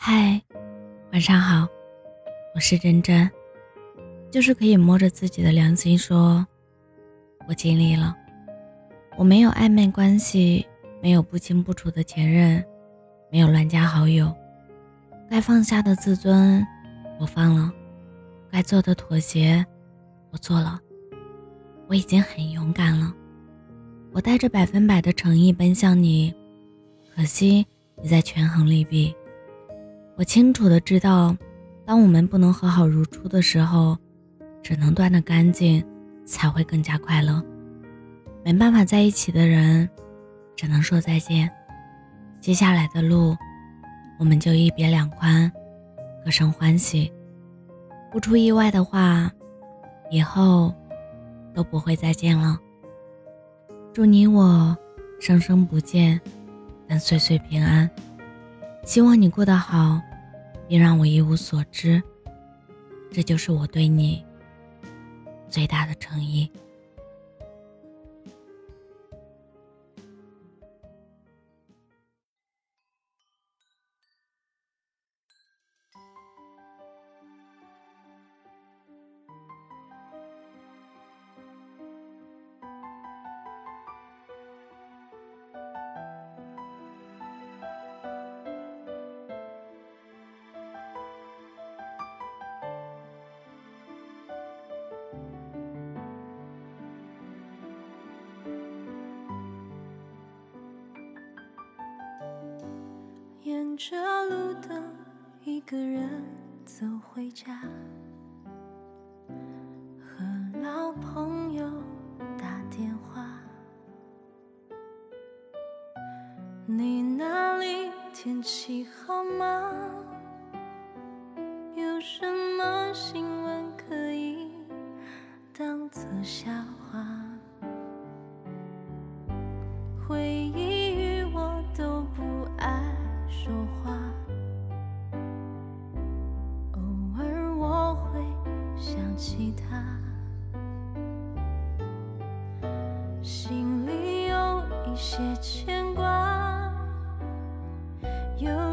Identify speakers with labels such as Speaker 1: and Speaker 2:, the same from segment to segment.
Speaker 1: 嗨，晚上好，我是真真。就是可以摸着自己的良心说，我尽力了。我没有暧昧关系，没有不清不楚的前任，没有乱加好友。该放下的自尊，我放了；该做的妥协，我做了。我已经很勇敢了。我带着百分百的诚意奔向你，可惜你在权衡利弊。我清楚的知道，当我们不能和好如初的时候，只能断得干净，才会更加快乐。没办法在一起的人，只能说再见。接下来的路，我们就一别两宽，各生欢喜。不出意外的话，以后都不会再见了。祝你我生生不见，但岁岁平安。希望你过得好，别让我一无所知。这就是我对你最大的诚意。
Speaker 2: 着路灯，一个人走回家，和老朋友打电话。你那里天气好吗？有什么新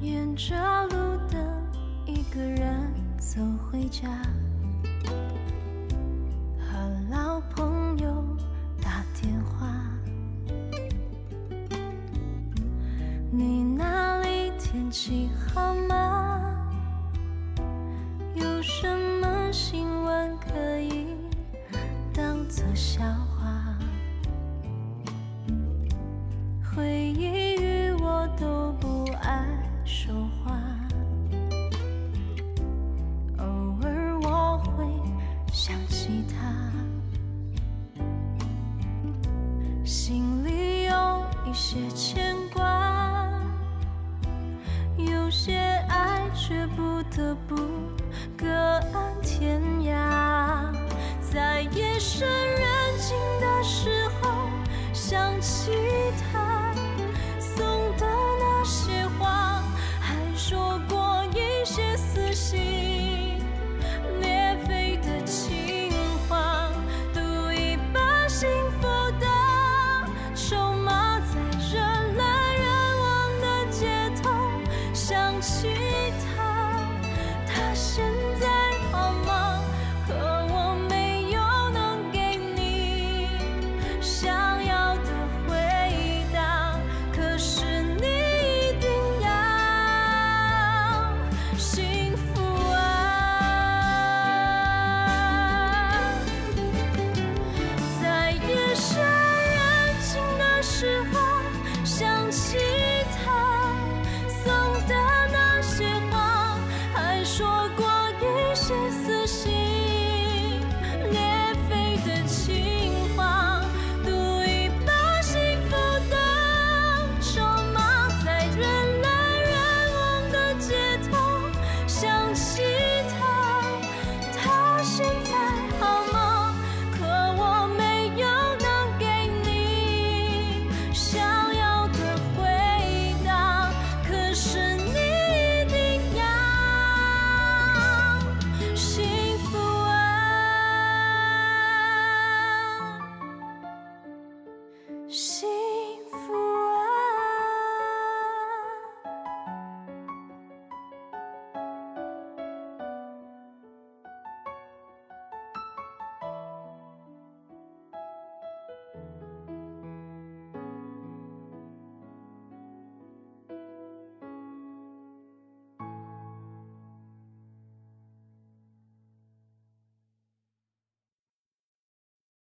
Speaker 2: 沿着路灯，一个人走回家，和老朋友打电话。你那里天气好吗？有什么新闻可以做笑话？回忆与我都不爱说话，偶尔我会想起他，心里有一些牵挂，有些爱却不得不各安天涯，在夜深。